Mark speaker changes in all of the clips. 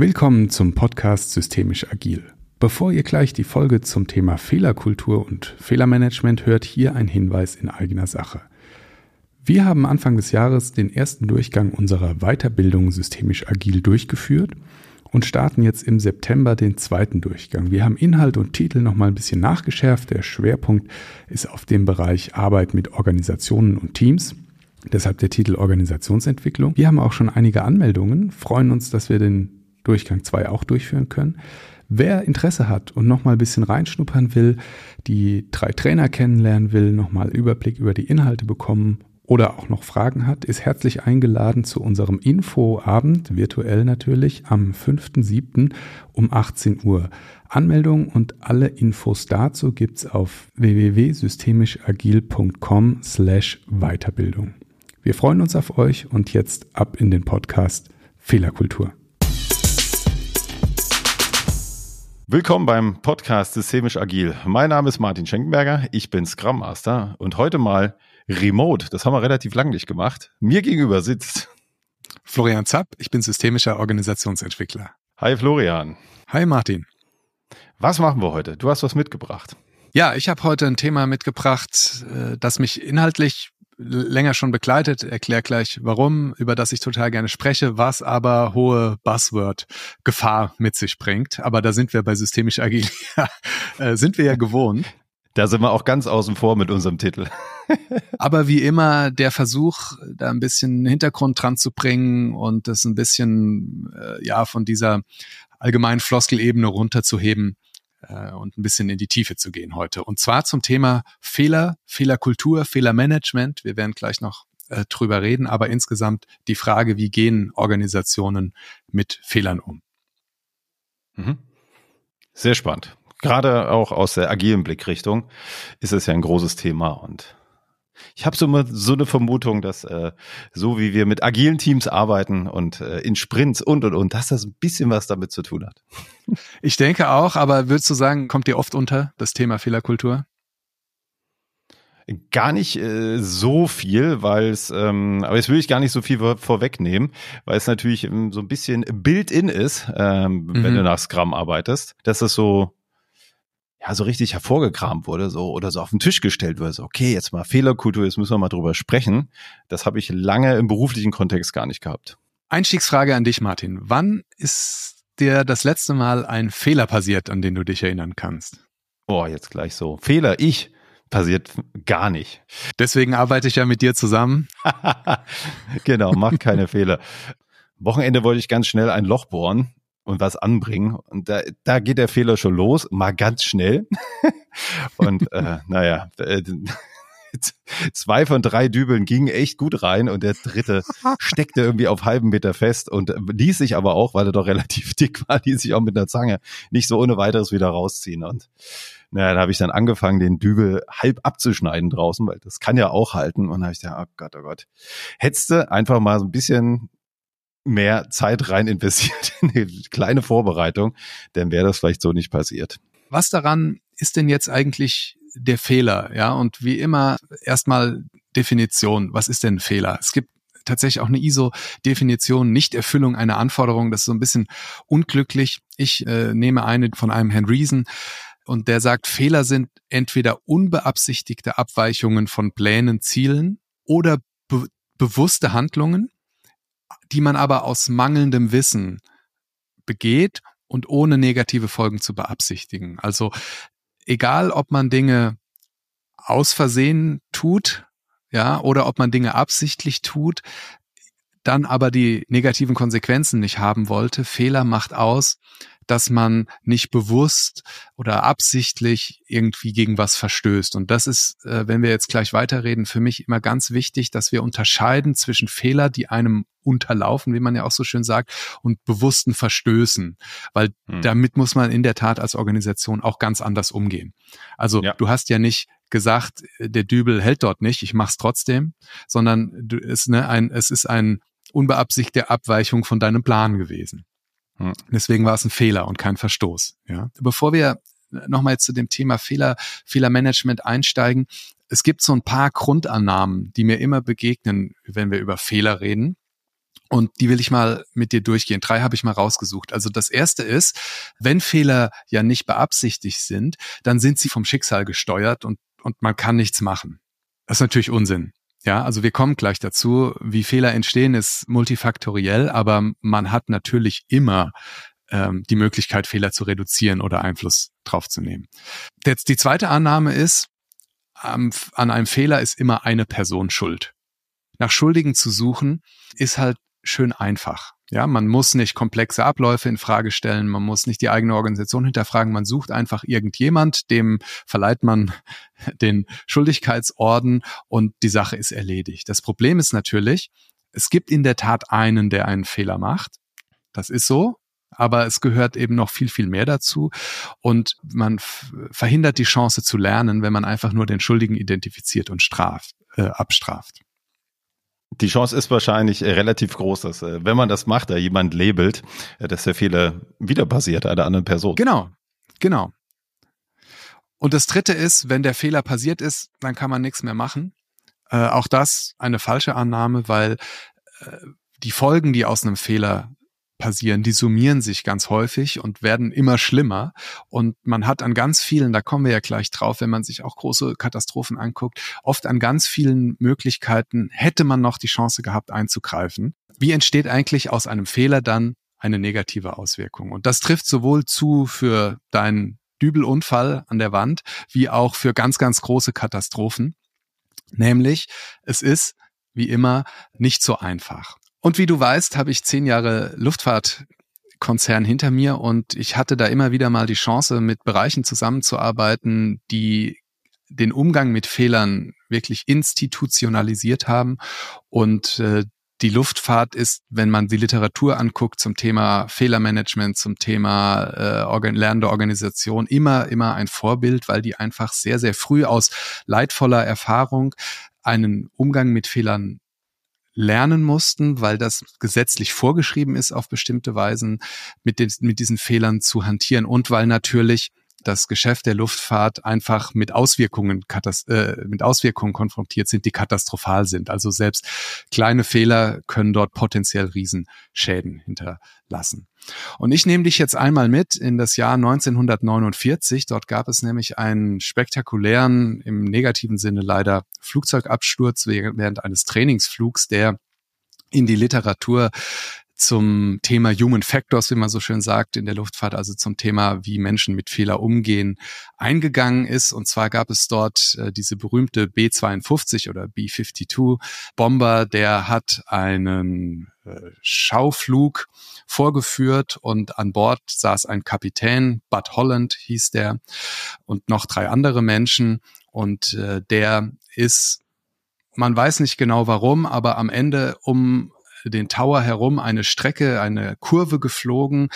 Speaker 1: Willkommen zum Podcast Systemisch Agil. Bevor ihr gleich die Folge zum Thema Fehlerkultur und Fehlermanagement hört, hier ein Hinweis in eigener Sache. Wir haben Anfang des Jahres den ersten Durchgang unserer Weiterbildung Systemisch Agil durchgeführt und starten jetzt im September den zweiten Durchgang. Wir haben Inhalt und Titel nochmal ein bisschen nachgeschärft. Der Schwerpunkt ist auf dem Bereich Arbeit mit Organisationen und Teams. Deshalb der Titel Organisationsentwicklung. Wir haben auch schon einige Anmeldungen, freuen uns, dass wir den Durchgang 2 auch durchführen können. Wer Interesse hat und nochmal ein bisschen reinschnuppern will, die drei Trainer kennenlernen will, nochmal Überblick über die Inhalte bekommen oder auch noch Fragen hat, ist herzlich eingeladen zu unserem Infoabend, virtuell natürlich, am 5.7. um 18 Uhr. Anmeldung und alle Infos dazu gibt's auf www.systemischagil.com slash Weiterbildung. Wir freuen uns auf euch und jetzt ab in den Podcast Fehlerkultur.
Speaker 2: Willkommen beim Podcast Systemisch Agil. Mein Name ist Martin Schenkenberger, ich bin Scrum Master und heute mal remote. Das haben wir relativ lang nicht gemacht. Mir gegenüber sitzt
Speaker 1: Florian Zapp, ich bin systemischer Organisationsentwickler.
Speaker 2: Hi Florian.
Speaker 1: Hi Martin.
Speaker 2: Was machen wir heute? Du hast was mitgebracht.
Speaker 1: Ja, ich habe heute ein Thema mitgebracht, äh, das mich inhaltlich länger schon begleitet, erkläre gleich warum, über das ich total gerne spreche, was aber hohe Buzzword-Gefahr mit sich bringt. Aber da sind wir bei systemisch agil, äh, sind wir ja gewohnt.
Speaker 2: Da sind wir auch ganz außen vor mit unserem Titel.
Speaker 1: aber wie immer der Versuch, da ein bisschen Hintergrund dran zu bringen und das ein bisschen äh, ja von dieser allgemeinen Floskelebene runterzuheben, äh, und ein bisschen in die Tiefe zu gehen heute. Und zwar zum Thema Fehler, Fehlerkultur, Fehlermanagement. Wir werden gleich noch äh, drüber reden, aber insgesamt die Frage, wie gehen Organisationen mit Fehlern um?
Speaker 2: Mhm. Sehr spannend. Gerade auch aus der agilen Blickrichtung ist es ja ein großes Thema und ich habe so, immer so eine Vermutung, dass äh, so wie wir mit agilen Teams arbeiten und äh, in Sprints und und und, dass das ein bisschen was damit zu tun hat.
Speaker 1: Ich denke auch, aber würdest du sagen, kommt dir oft unter das Thema Fehlerkultur?
Speaker 2: Gar nicht äh, so viel, weil es, ähm, aber jetzt will ich gar nicht so viel vorwegnehmen, weil es natürlich ähm, so ein bisschen built-in ist, ähm, mhm. wenn du nach Scrum arbeitest, dass es so ja, so richtig hervorgekramt wurde, so oder so auf den Tisch gestellt wurde, so, okay, jetzt mal Fehlerkultur, jetzt müssen wir mal drüber sprechen. Das habe ich lange im beruflichen Kontext gar nicht gehabt.
Speaker 1: Einstiegsfrage an dich, Martin. Wann ist dir das letzte Mal ein Fehler passiert, an den du dich erinnern kannst?
Speaker 2: Oh, jetzt gleich so. Fehler, ich passiert gar nicht.
Speaker 1: Deswegen arbeite ich ja mit dir zusammen.
Speaker 2: genau, mach keine Fehler. Wochenende wollte ich ganz schnell ein Loch bohren und was anbringen. Und da, da geht der Fehler schon los, mal ganz schnell. und äh, naja, äh, zwei von drei Dübeln gingen echt gut rein und der dritte steckte irgendwie auf halben Meter fest und ließ sich aber auch, weil er doch relativ dick war, ließ sich auch mit einer Zange nicht so ohne weiteres wieder rausziehen. Und naja, da habe ich dann angefangen, den Dübel halb abzuschneiden draußen, weil das kann ja auch halten. Und dann habe ich gedacht, oh Gott, oh Gott. Hättest du einfach mal so ein bisschen mehr Zeit rein investiert in eine kleine Vorbereitung, dann wäre das vielleicht so nicht passiert.
Speaker 1: Was daran ist denn jetzt eigentlich der Fehler? Ja, und wie immer erstmal Definition. Was ist denn ein Fehler? Es gibt tatsächlich auch eine ISO-Definition, Nichterfüllung einer Anforderung. Das ist so ein bisschen unglücklich. Ich äh, nehme eine von einem Herrn Reason und der sagt, Fehler sind entweder unbeabsichtigte Abweichungen von Plänen, Zielen oder be bewusste Handlungen, die man aber aus mangelndem Wissen begeht und ohne negative Folgen zu beabsichtigen. Also egal, ob man Dinge aus Versehen tut, ja, oder ob man Dinge absichtlich tut, dann aber die negativen Konsequenzen nicht haben wollte. Fehler macht aus, dass man nicht bewusst oder absichtlich irgendwie gegen was verstößt. Und das ist, äh, wenn wir jetzt gleich weiterreden, für mich immer ganz wichtig, dass wir unterscheiden zwischen Fehler, die einem unterlaufen, wie man ja auch so schön sagt, und bewussten Verstößen. Weil hm. damit muss man in der Tat als Organisation auch ganz anders umgehen. Also ja. du hast ja nicht gesagt, der Dübel hält dort nicht, ich mach's trotzdem, sondern du, es, ne, ein, es ist ein unbeabsichtigte Abweichung von deinem Plan gewesen. Deswegen war es ein Fehler und kein Verstoß. Ja. Bevor wir nochmal zu dem Thema Fehler, Fehlermanagement einsteigen, es gibt so ein paar Grundannahmen, die mir immer begegnen, wenn wir über Fehler reden. Und die will ich mal mit dir durchgehen. Drei habe ich mal rausgesucht. Also das erste ist, wenn Fehler ja nicht beabsichtigt sind, dann sind sie vom Schicksal gesteuert und, und man kann nichts machen. Das ist natürlich Unsinn. Ja, also wir kommen gleich dazu. Wie Fehler entstehen, ist multifaktoriell, aber man hat natürlich immer ähm, die Möglichkeit, Fehler zu reduzieren oder Einfluss drauf zu nehmen. Jetzt die zweite Annahme ist, ähm, an einem Fehler ist immer eine Person schuld. Nach Schuldigen zu suchen, ist halt schön einfach. Ja, man muss nicht komplexe Abläufe in Frage stellen, man muss nicht die eigene Organisation hinterfragen, man sucht einfach irgendjemand, dem verleiht man den Schuldigkeitsorden und die Sache ist erledigt. Das Problem ist natürlich, es gibt in der Tat einen, der einen Fehler macht. Das ist so, aber es gehört eben noch viel, viel mehr dazu. Und man verhindert die Chance zu lernen, wenn man einfach nur den Schuldigen identifiziert und straft, äh, abstraft.
Speaker 2: Die Chance ist wahrscheinlich äh, relativ groß, dass äh, wenn man das macht, da jemand labelt, äh, dass der Fehler wieder passiert einer anderen Person.
Speaker 1: Genau, genau. Und das Dritte ist, wenn der Fehler passiert ist, dann kann man nichts mehr machen. Äh, auch das eine falsche Annahme, weil äh, die Folgen, die aus einem Fehler passieren, die summieren sich ganz häufig und werden immer schlimmer. Und man hat an ganz vielen, da kommen wir ja gleich drauf, wenn man sich auch große Katastrophen anguckt, oft an ganz vielen Möglichkeiten hätte man noch die Chance gehabt einzugreifen. Wie entsteht eigentlich aus einem Fehler dann eine negative Auswirkung? Und das trifft sowohl zu für deinen Dübelunfall an der Wand, wie auch für ganz, ganz große Katastrophen. Nämlich, es ist wie immer nicht so einfach. Und wie du weißt, habe ich zehn Jahre Luftfahrtkonzern hinter mir und ich hatte da immer wieder mal die Chance, mit Bereichen zusammenzuarbeiten, die den Umgang mit Fehlern wirklich institutionalisiert haben. Und äh, die Luftfahrt ist, wenn man die Literatur anguckt zum Thema Fehlermanagement, zum Thema äh, organ lernende Organisation, immer, immer ein Vorbild, weil die einfach sehr, sehr früh aus leidvoller Erfahrung einen Umgang mit Fehlern lernen mussten, weil das gesetzlich vorgeschrieben ist, auf bestimmte Weisen mit, den, mit diesen Fehlern zu hantieren und weil natürlich das Geschäft der Luftfahrt einfach mit Auswirkungen, äh, mit Auswirkungen konfrontiert sind, die katastrophal sind. Also selbst kleine Fehler können dort potenziell Riesenschäden hinterlassen. Und ich nehme dich jetzt einmal mit in das Jahr 1949. Dort gab es nämlich einen spektakulären, im negativen Sinne leider, Flugzeugabsturz während eines Trainingsflugs, der in die Literatur zum Thema Human Factors, wie man so schön sagt, in der Luftfahrt, also zum Thema, wie Menschen mit Fehler umgehen, eingegangen ist. Und zwar gab es dort äh, diese berühmte B-52 oder B-52 Bomber, der hat einen äh, Schauflug vorgeführt und an Bord saß ein Kapitän, Bud Holland hieß der, und noch drei andere Menschen. Und äh, der ist man weiß nicht genau warum, aber am Ende um den Tower herum eine Strecke, eine Kurve geflogen,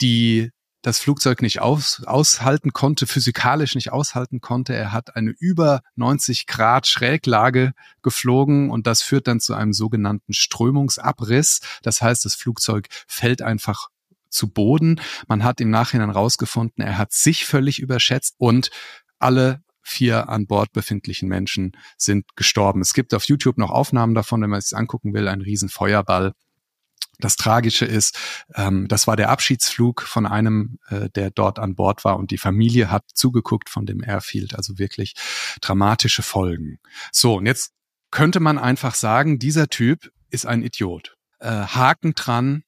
Speaker 1: die das Flugzeug nicht aus, aushalten konnte, physikalisch nicht aushalten konnte. Er hat eine über 90 Grad Schräglage geflogen und das führt dann zu einem sogenannten Strömungsabriss. Das heißt, das Flugzeug fällt einfach zu Boden. Man hat im Nachhinein rausgefunden, er hat sich völlig überschätzt und alle vier an Bord befindlichen Menschen sind gestorben. Es gibt auf YouTube noch Aufnahmen davon, wenn man es angucken will, ein Riesenfeuerball. Das Tragische ist, ähm, das war der Abschiedsflug von einem, äh, der dort an Bord war und die Familie hat zugeguckt von dem Airfield, also wirklich dramatische Folgen. So, und jetzt könnte man einfach sagen, dieser Typ ist ein Idiot. Äh, Haken dran,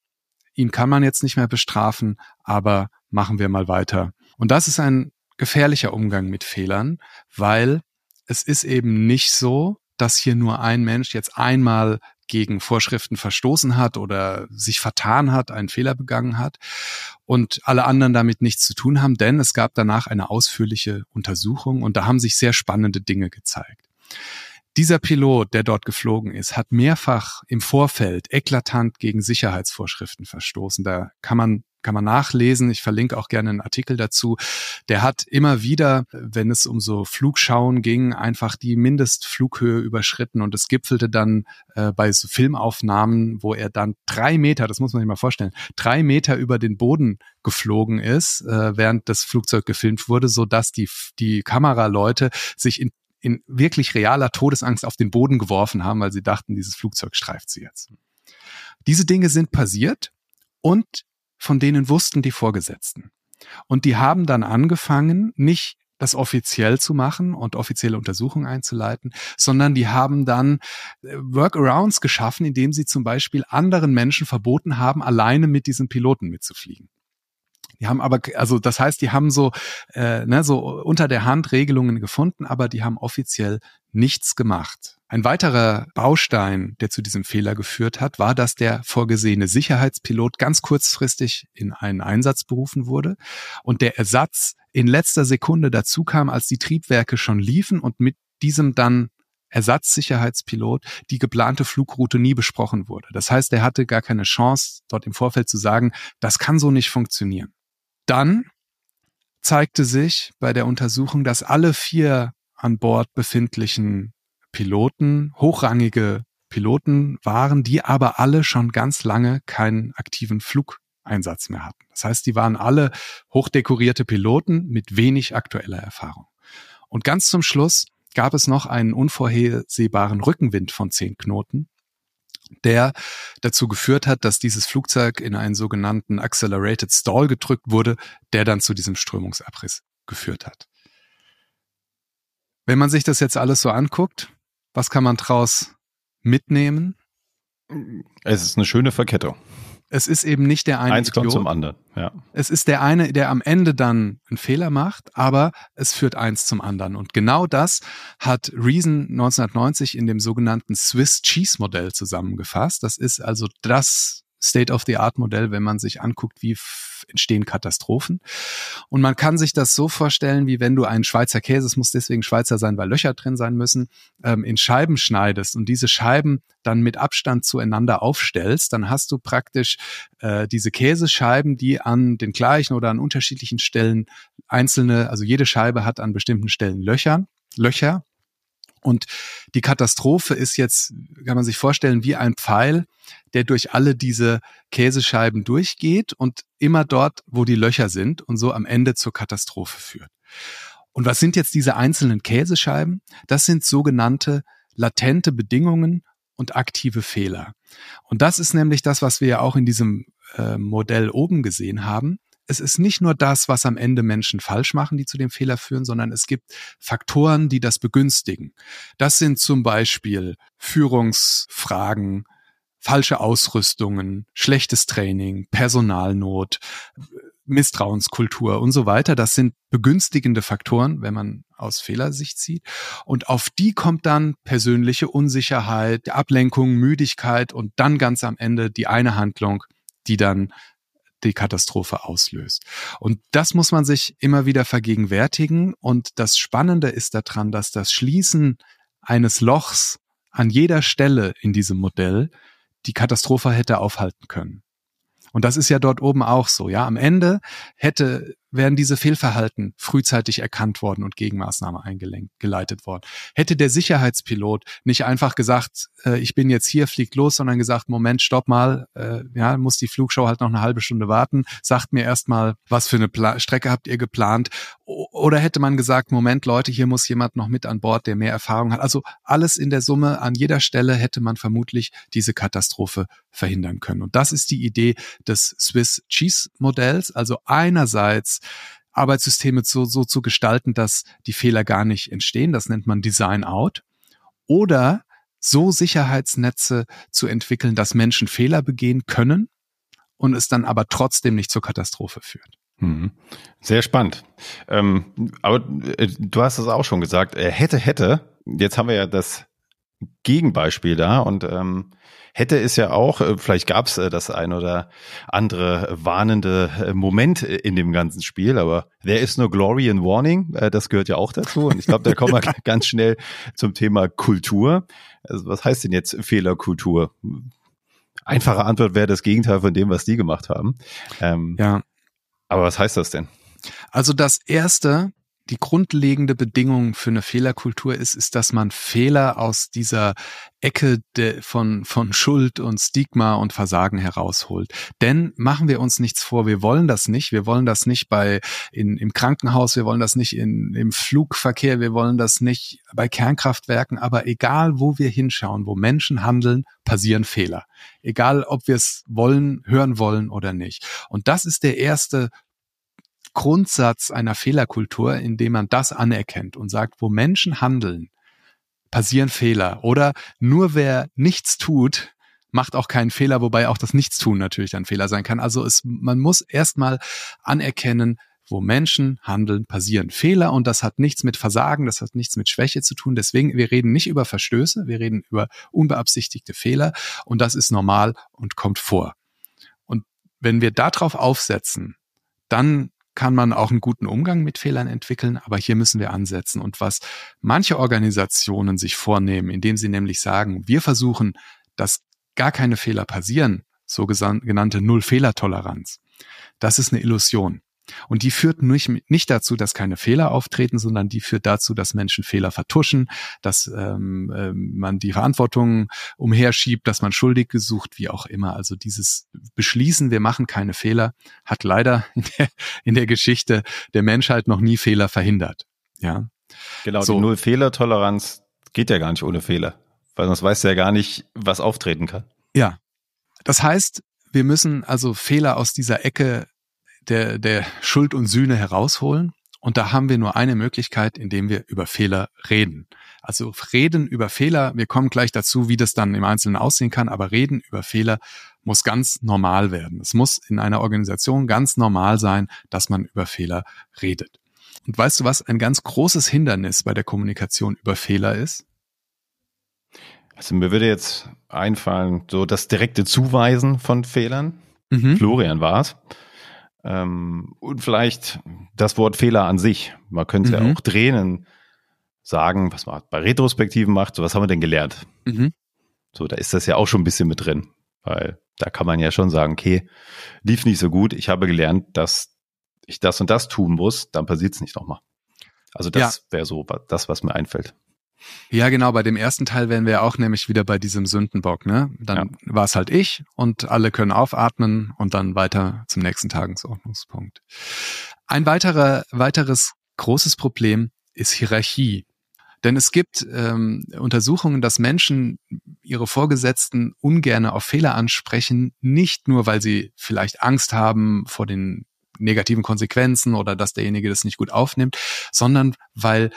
Speaker 1: ihn kann man jetzt nicht mehr bestrafen, aber machen wir mal weiter. Und das ist ein gefährlicher Umgang mit Fehlern, weil es ist eben nicht so, dass hier nur ein Mensch jetzt einmal gegen Vorschriften verstoßen hat oder sich vertan hat, einen Fehler begangen hat und alle anderen damit nichts zu tun haben, denn es gab danach eine ausführliche Untersuchung und da haben sich sehr spannende Dinge gezeigt. Dieser Pilot, der dort geflogen ist, hat mehrfach im Vorfeld eklatant gegen Sicherheitsvorschriften verstoßen. Da kann man kann man nachlesen. Ich verlinke auch gerne einen Artikel dazu. Der hat immer wieder, wenn es um so Flugschauen ging, einfach die Mindestflughöhe überschritten und es gipfelte dann äh, bei so Filmaufnahmen, wo er dann drei Meter, das muss man sich mal vorstellen, drei Meter über den Boden geflogen ist, äh, während das Flugzeug gefilmt wurde, so dass die, die Kameraleute sich in in wirklich realer Todesangst auf den Boden geworfen haben, weil sie dachten, dieses Flugzeug streift sie jetzt. Diese Dinge sind passiert und von denen wussten die Vorgesetzten. Und die haben dann angefangen, nicht das offiziell zu machen und offizielle Untersuchungen einzuleiten, sondern die haben dann äh, Workarounds geschaffen, indem sie zum Beispiel anderen Menschen verboten haben, alleine mit diesem Piloten mitzufliegen. Die haben aber, also das heißt, die haben so, äh, ne, so unter der Hand Regelungen gefunden, aber die haben offiziell nichts gemacht. Ein weiterer Baustein, der zu diesem Fehler geführt hat, war, dass der vorgesehene Sicherheitspilot ganz kurzfristig in einen Einsatz berufen wurde und der Ersatz in letzter Sekunde dazu kam, als die Triebwerke schon liefen und mit diesem dann Ersatzsicherheitspilot die geplante Flugroute nie besprochen wurde. Das heißt, er hatte gar keine Chance, dort im Vorfeld zu sagen, das kann so nicht funktionieren. Dann zeigte sich bei der Untersuchung, dass alle vier an Bord befindlichen Piloten hochrangige Piloten waren, die aber alle schon ganz lange keinen aktiven Flugeinsatz mehr hatten. Das heißt, die waren alle hochdekorierte Piloten mit wenig aktueller Erfahrung. Und ganz zum Schluss gab es noch einen unvorhersehbaren Rückenwind von zehn Knoten, der dazu geführt hat, dass dieses Flugzeug in einen sogenannten Accelerated Stall gedrückt wurde, der dann zu diesem Strömungsabriss geführt hat. Wenn man sich das jetzt alles so anguckt, was kann man draus mitnehmen?
Speaker 2: Es ist eine schöne Verkettung.
Speaker 1: Es ist eben nicht der eine
Speaker 2: Eins Idiot. kommt zum anderen, ja.
Speaker 1: Es ist der eine, der am Ende dann einen Fehler macht, aber es führt eins zum anderen. Und genau das hat Reason 1990 in dem sogenannten Swiss Cheese Modell zusammengefasst. Das ist also das State-of-the-Art-Modell, wenn man sich anguckt, wie entstehen Katastrophen. Und man kann sich das so vorstellen, wie wenn du einen Schweizer Käse, es muss deswegen Schweizer sein, weil Löcher drin sein müssen, ähm, in Scheiben schneidest und diese Scheiben dann mit Abstand zueinander aufstellst, dann hast du praktisch äh, diese Käsescheiben, die an den gleichen oder an unterschiedlichen Stellen einzelne, also jede Scheibe hat an bestimmten Stellen Löcher, Löcher und die Katastrophe ist jetzt, kann man sich vorstellen, wie ein Pfeil, der durch alle diese Käsescheiben durchgeht und immer dort, wo die Löcher sind und so am Ende zur Katastrophe führt. Und was sind jetzt diese einzelnen Käsescheiben? Das sind sogenannte latente Bedingungen und aktive Fehler. Und das ist nämlich das, was wir ja auch in diesem äh, Modell oben gesehen haben es ist nicht nur das, was am Ende Menschen falsch machen, die zu dem Fehler führen, sondern es gibt Faktoren, die das begünstigen. Das sind zum Beispiel Führungsfragen, falsche Ausrüstungen, schlechtes Training, Personalnot, Misstrauenskultur und so weiter. Das sind begünstigende Faktoren, wenn man aus Fehlersicht sieht. Und auf die kommt dann persönliche Unsicherheit, Ablenkung, Müdigkeit und dann ganz am Ende die eine Handlung, die dann die Katastrophe auslöst. Und das muss man sich immer wieder vergegenwärtigen. Und das Spannende ist daran, dass das Schließen eines Lochs an jeder Stelle in diesem Modell die Katastrophe hätte aufhalten können. Und das ist ja dort oben auch so. Ja, am Ende hätte wären diese Fehlverhalten frühzeitig erkannt worden und Gegenmaßnahme eingeleitet worden. Hätte der Sicherheitspilot nicht einfach gesagt, äh, ich bin jetzt hier, fliegt los, sondern gesagt, Moment, stopp mal, äh, ja, muss die Flugshow halt noch eine halbe Stunde warten, sagt mir erstmal, was für eine Pla Strecke habt ihr geplant? Oder hätte man gesagt, Moment, Leute, hier muss jemand noch mit an Bord, der mehr Erfahrung hat. Also alles in der Summe, an jeder Stelle hätte man vermutlich diese Katastrophe verhindern können. Und das ist die Idee des Swiss Cheese Modells. Also einerseits Arbeitssysteme so, so zu gestalten, dass die Fehler gar nicht entstehen. Das nennt man Design Out. Oder so Sicherheitsnetze zu entwickeln, dass Menschen Fehler begehen können und es dann aber trotzdem nicht zur Katastrophe führt.
Speaker 2: Mhm. Sehr spannend. Ähm, aber äh, du hast es auch schon gesagt, er hätte, hätte. Jetzt haben wir ja das Gegenbeispiel da und ähm, hätte es ja auch, äh, vielleicht gab es äh, das ein oder andere warnende äh, Moment in dem ganzen Spiel, aber there is no glory in warning, das gehört ja auch dazu. Und ich glaube, da kommen wir ganz schnell zum Thema Kultur. Also was heißt denn jetzt Fehlerkultur? Einfache Antwort wäre das Gegenteil von dem, was die gemacht haben. Ähm, ja. Aber was heißt das denn?
Speaker 1: Also das erste, die grundlegende Bedingung für eine Fehlerkultur ist, ist, dass man Fehler aus dieser Ecke de, von, von Schuld und Stigma und Versagen herausholt. Denn machen wir uns nichts vor, wir wollen das nicht. Wir wollen das nicht bei, in, im Krankenhaus, wir wollen das nicht in, im Flugverkehr, wir wollen das nicht bei Kernkraftwerken, aber egal wo wir hinschauen, wo Menschen handeln, passieren Fehler. Egal ob wir es wollen, hören wollen oder nicht. Und das ist der erste Grundsatz einer Fehlerkultur, indem man das anerkennt und sagt, wo Menschen handeln, passieren Fehler. Oder nur wer nichts tut, macht auch keinen Fehler, wobei auch das Nichtstun natürlich ein Fehler sein kann. Also es, man muss erstmal anerkennen, wo Menschen handeln, passieren Fehler und das hat nichts mit Versagen, das hat nichts mit Schwäche zu tun. Deswegen, wir reden nicht über Verstöße, wir reden über unbeabsichtigte Fehler und das ist normal und kommt vor. Und wenn wir darauf aufsetzen, dann kann man auch einen guten Umgang mit Fehlern entwickeln, aber hier müssen wir ansetzen. Und was manche Organisationen sich vornehmen, indem sie nämlich sagen, wir versuchen, dass gar keine Fehler passieren, so genannte Null-Fehler-Toleranz, das ist eine Illusion. Und die führt nicht, nicht dazu, dass keine Fehler auftreten, sondern die führt dazu, dass Menschen Fehler vertuschen, dass ähm, äh, man die Verantwortung umherschiebt, dass man schuldig gesucht, wie auch immer. Also dieses Beschließen, wir machen keine Fehler, hat leider in der, in der Geschichte der Menschheit noch nie Fehler verhindert. Ja.
Speaker 2: Genau, so. die Null-Fehler-Toleranz geht ja gar nicht ohne Fehler, weil sonst weißt du ja gar nicht, was auftreten kann.
Speaker 1: Ja. Das heißt, wir müssen also Fehler aus dieser Ecke der, der Schuld und Sühne herausholen. Und da haben wir nur eine Möglichkeit, indem wir über Fehler reden. Also reden über Fehler, wir kommen gleich dazu, wie das dann im Einzelnen aussehen kann, aber reden über Fehler muss ganz normal werden. Es muss in einer Organisation ganz normal sein, dass man über Fehler redet. Und weißt du, was ein ganz großes Hindernis bei der Kommunikation über Fehler ist?
Speaker 2: Also mir würde jetzt einfallen, so das direkte Zuweisen von Fehlern. Mhm. Florian war es. Ähm, und vielleicht das Wort Fehler an sich. Man könnte mhm. ja auch drehen und sagen, was man bei Retrospektiven macht, so was haben wir denn gelernt? Mhm. So, da ist das ja auch schon ein bisschen mit drin, weil da kann man ja schon sagen, okay, lief nicht so gut, ich habe gelernt, dass ich das und das tun muss, dann passiert es nicht nochmal. Also das ja. wäre so das, was mir einfällt.
Speaker 1: Ja, genau. Bei dem ersten Teil wären wir auch nämlich wieder bei diesem Sündenbock. Ne? Dann ja. war es halt ich und alle können aufatmen und dann weiter zum nächsten Tagesordnungspunkt. Ein weiterer, weiteres großes Problem ist Hierarchie. Denn es gibt ähm, Untersuchungen, dass Menschen ihre Vorgesetzten ungerne auf Fehler ansprechen, nicht nur, weil sie vielleicht Angst haben vor den negativen Konsequenzen oder dass derjenige das nicht gut aufnimmt, sondern weil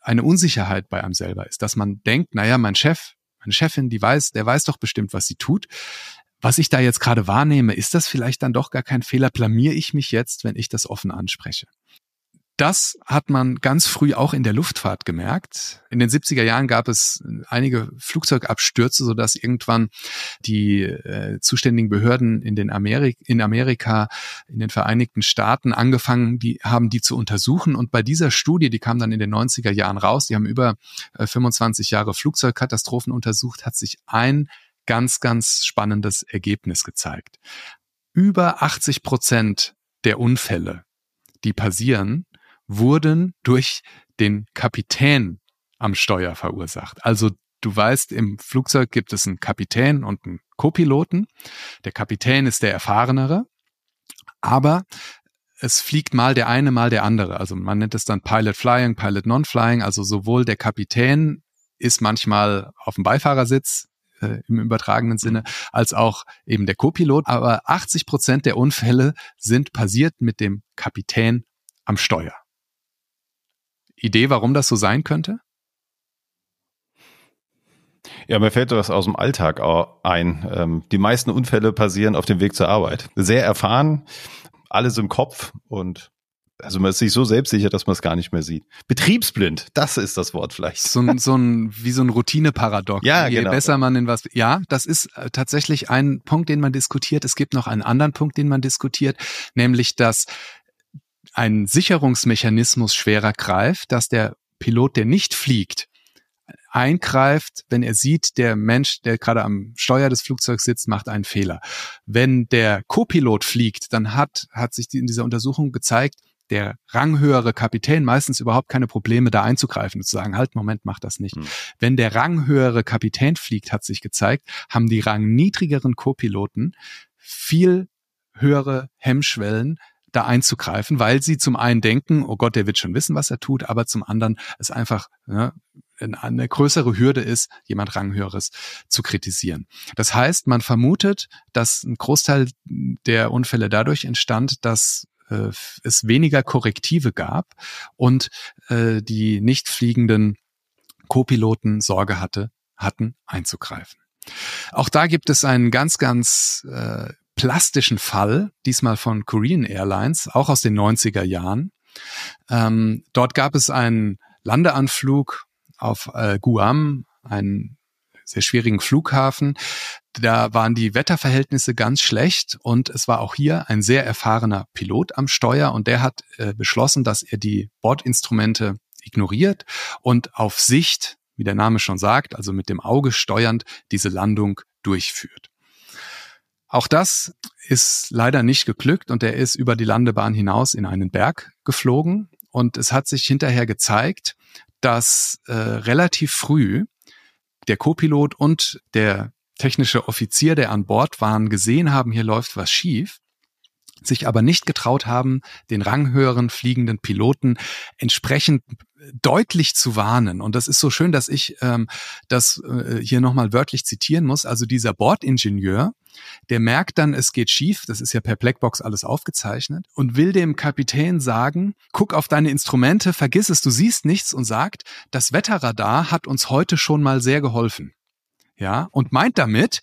Speaker 1: eine Unsicherheit bei einem selber ist, dass man denkt, naja, mein Chef, meine Chefin, die weiß, der weiß doch bestimmt, was sie tut. Was ich da jetzt gerade wahrnehme, ist das vielleicht dann doch gar kein Fehler? Blamier ich mich jetzt, wenn ich das offen anspreche? Das hat man ganz früh auch in der Luftfahrt gemerkt. In den 70er Jahren gab es einige Flugzeugabstürze, sodass irgendwann die äh, zuständigen Behörden in, den Amerik in Amerika, in den Vereinigten Staaten angefangen die, haben, die zu untersuchen. Und bei dieser Studie, die kam dann in den 90er Jahren raus, die haben über äh, 25 Jahre Flugzeugkatastrophen untersucht, hat sich ein ganz, ganz spannendes Ergebnis gezeigt. Über 80 Prozent der Unfälle, die passieren, wurden durch den Kapitän am Steuer verursacht. Also du weißt, im Flugzeug gibt es einen Kapitän und einen Copiloten. Der Kapitän ist der erfahrenere, aber es fliegt mal der eine, mal der andere. Also man nennt es dann Pilot Flying, Pilot Non-Flying. Also sowohl der Kapitän ist manchmal auf dem Beifahrersitz äh, im übertragenen Sinne, als auch eben der Copilot. Aber 80 Prozent der Unfälle sind passiert mit dem Kapitän am Steuer. Idee, warum das so sein könnte?
Speaker 2: Ja, mir fällt das aus dem Alltag ein. Ähm, die meisten Unfälle passieren auf dem Weg zur Arbeit. Sehr erfahren, alles im Kopf und also man ist sich so selbstsicher, dass man es gar nicht mehr sieht. Betriebsblind, das ist das Wort vielleicht.
Speaker 1: So ein, so ein wie so ein Routine-Paradox.
Speaker 2: Ja,
Speaker 1: Je
Speaker 2: genau.
Speaker 1: besser man in was. Ja, das ist äh, tatsächlich ein Punkt, den man diskutiert. Es gibt noch einen anderen Punkt, den man diskutiert, nämlich dass ein Sicherungsmechanismus schwerer greift, dass der Pilot, der nicht fliegt, eingreift, wenn er sieht, der Mensch, der gerade am Steuer des Flugzeugs sitzt, macht einen Fehler. Wenn der Co-Pilot fliegt, dann hat, hat sich in dieser Untersuchung gezeigt, der ranghöhere Kapitän meistens überhaupt keine Probleme, da einzugreifen und zu sagen, halt, Moment, mach das nicht. Mhm. Wenn der ranghöhere Kapitän fliegt, hat sich gezeigt, haben die rangniedrigeren Co-Piloten viel höhere Hemmschwellen, da einzugreifen, weil sie zum einen denken, oh Gott, der wird schon wissen, was er tut, aber zum anderen es einfach ne, eine größere Hürde ist, jemand Ranghöheres zu kritisieren. Das heißt, man vermutet, dass ein Großteil der Unfälle dadurch entstand, dass äh, es weniger Korrektive gab und äh, die nicht fliegenden Co-Piloten Sorge hatte, hatten einzugreifen. Auch da gibt es einen ganz, ganz äh, plastischen Fall, diesmal von Korean Airlines, auch aus den 90er Jahren. Ähm, dort gab es einen Landeanflug auf äh, Guam, einen sehr schwierigen Flughafen. Da waren die Wetterverhältnisse ganz schlecht und es war auch hier ein sehr erfahrener Pilot am Steuer und der hat äh, beschlossen, dass er die Bordinstrumente ignoriert und auf Sicht, wie der Name schon sagt, also mit dem Auge steuernd, diese Landung durchführt. Auch das ist leider nicht geglückt und er ist über die Landebahn hinaus in einen Berg geflogen. Und es hat sich hinterher gezeigt, dass äh, relativ früh der Co-Pilot und der technische Offizier, der an Bord waren, gesehen haben, hier läuft was schief sich aber nicht getraut haben, den ranghöheren fliegenden Piloten entsprechend deutlich zu warnen. Und das ist so schön, dass ich ähm, das äh, hier nochmal wörtlich zitieren muss. Also dieser Bordingenieur, der merkt dann, es geht schief, das ist ja per Blackbox alles aufgezeichnet, und will dem Kapitän sagen, guck auf deine Instrumente, vergiss es, du siehst nichts und sagt, das Wetterradar hat uns heute schon mal sehr geholfen. Ja, und meint damit,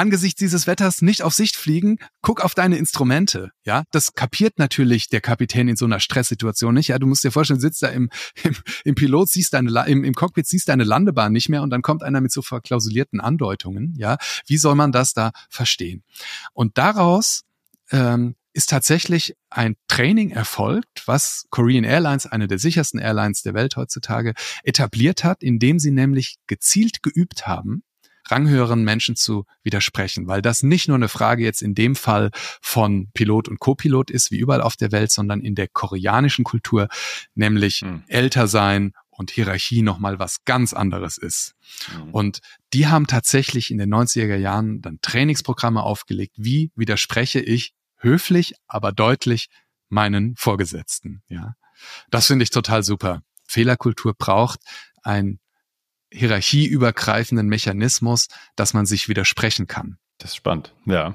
Speaker 1: angesichts dieses Wetters nicht auf Sicht fliegen, guck auf deine Instrumente. Ja, das kapiert natürlich der Kapitän in so einer Stresssituation nicht. Ja, du musst dir vorstellen, sitzt da im, im, im Pilot, siehst deine, im, im Cockpit siehst deine Landebahn nicht mehr und dann kommt einer mit so verklausulierten Andeutungen. Ja, wie soll man das da verstehen? Und daraus ähm, ist tatsächlich ein Training erfolgt, was Korean Airlines, eine der sichersten Airlines der Welt heutzutage, etabliert hat, indem sie nämlich gezielt geübt haben, ranghöheren Menschen zu widersprechen, weil das nicht nur eine Frage jetzt in dem Fall von Pilot und Co-Pilot ist, wie überall auf der Welt, sondern in der koreanischen Kultur, nämlich mhm. älter sein und Hierarchie nochmal was ganz anderes ist. Mhm. Und die haben tatsächlich in den 90er Jahren dann Trainingsprogramme aufgelegt, wie widerspreche ich höflich, aber deutlich meinen Vorgesetzten, ja. Das finde ich total super. Fehlerkultur braucht ein hierarchieübergreifenden Mechanismus, dass man sich widersprechen kann.
Speaker 2: Das ist spannend. Ja.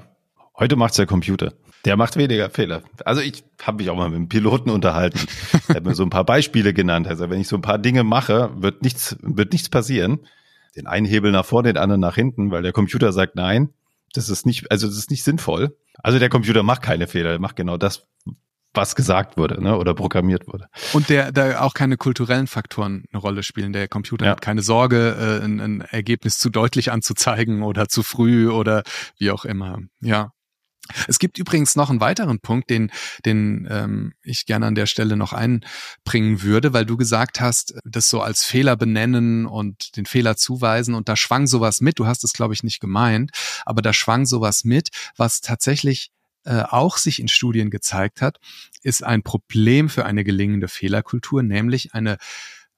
Speaker 2: Heute macht's der Computer. Der macht weniger Fehler. Also ich habe mich auch mal mit einem Piloten unterhalten. er hat mir so ein paar Beispiele genannt. Also wenn ich so ein paar Dinge mache, wird nichts, wird nichts passieren. Den einen Hebel nach vorne, den anderen nach hinten, weil der Computer sagt nein. Das ist nicht, also das ist nicht sinnvoll. Also der Computer macht keine Fehler, er macht genau das, was gesagt wurde ne, oder programmiert wurde.
Speaker 1: Und der da auch keine kulturellen Faktoren eine Rolle spielen. Der Computer ja. hat keine Sorge, äh, ein, ein Ergebnis zu deutlich anzuzeigen oder zu früh oder wie auch immer. Ja. Es gibt übrigens noch einen weiteren Punkt, den, den ähm, ich gerne an der Stelle noch einbringen würde, weil du gesagt hast, das so als Fehler benennen und den Fehler zuweisen und da schwang sowas mit. Du hast es, glaube ich, nicht gemeint, aber da schwang sowas mit, was tatsächlich äh, auch sich in Studien gezeigt hat, ist ein Problem für eine gelingende Fehlerkultur, nämlich eine,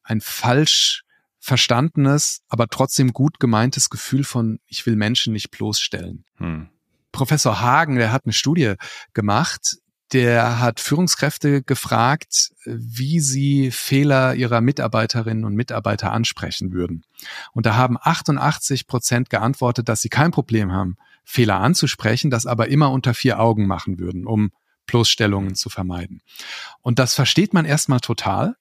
Speaker 1: ein falsch verstandenes, aber trotzdem gut gemeintes Gefühl von, ich will Menschen nicht bloßstellen. Hm. Professor Hagen, der hat eine Studie gemacht, der hat Führungskräfte gefragt, wie sie Fehler ihrer Mitarbeiterinnen und Mitarbeiter ansprechen würden. Und da haben 88 Prozent geantwortet, dass sie kein Problem haben, Fehler anzusprechen, das aber immer unter vier Augen machen würden, um Bloßstellungen zu vermeiden. Und das versteht man erstmal total.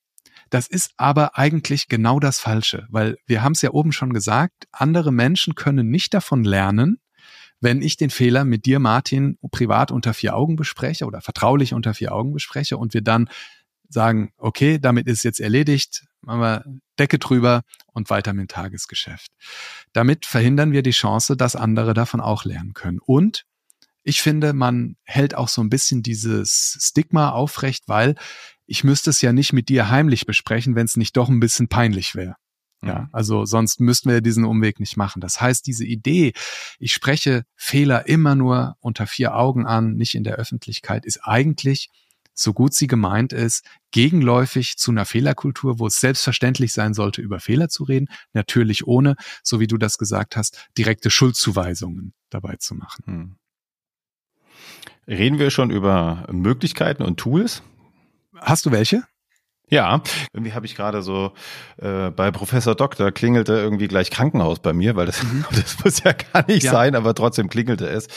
Speaker 1: Das ist aber eigentlich genau das Falsche, weil wir haben es ja oben schon gesagt, andere Menschen können nicht davon lernen, wenn ich den Fehler mit dir, Martin, privat unter vier Augen bespreche oder vertraulich unter vier Augen bespreche und wir dann sagen, okay, damit ist jetzt erledigt, machen wir Decke drüber und weiter mit dem Tagesgeschäft. Damit verhindern wir die Chance, dass andere davon auch lernen können. Und ich finde, man hält auch so ein bisschen dieses Stigma aufrecht, weil ich müsste es ja nicht mit dir heimlich besprechen, wenn es nicht doch ein bisschen peinlich wäre. Ja, mhm. also sonst müssten wir diesen Umweg nicht machen. Das heißt, diese Idee, ich spreche Fehler immer nur unter vier Augen an, nicht in der Öffentlichkeit, ist eigentlich so gut sie gemeint ist, gegenläufig zu einer Fehlerkultur, wo es selbstverständlich sein sollte, über Fehler zu reden, natürlich ohne, so wie du das gesagt hast, direkte Schuldzuweisungen dabei zu machen. Hm.
Speaker 2: Reden wir schon über Möglichkeiten und Tools?
Speaker 1: Hast du welche?
Speaker 2: Ja, irgendwie habe ich gerade so äh, bei Professor Doktor klingelte irgendwie gleich Krankenhaus bei mir, weil das, mhm. das muss ja gar nicht ja. sein, aber trotzdem klingelte es.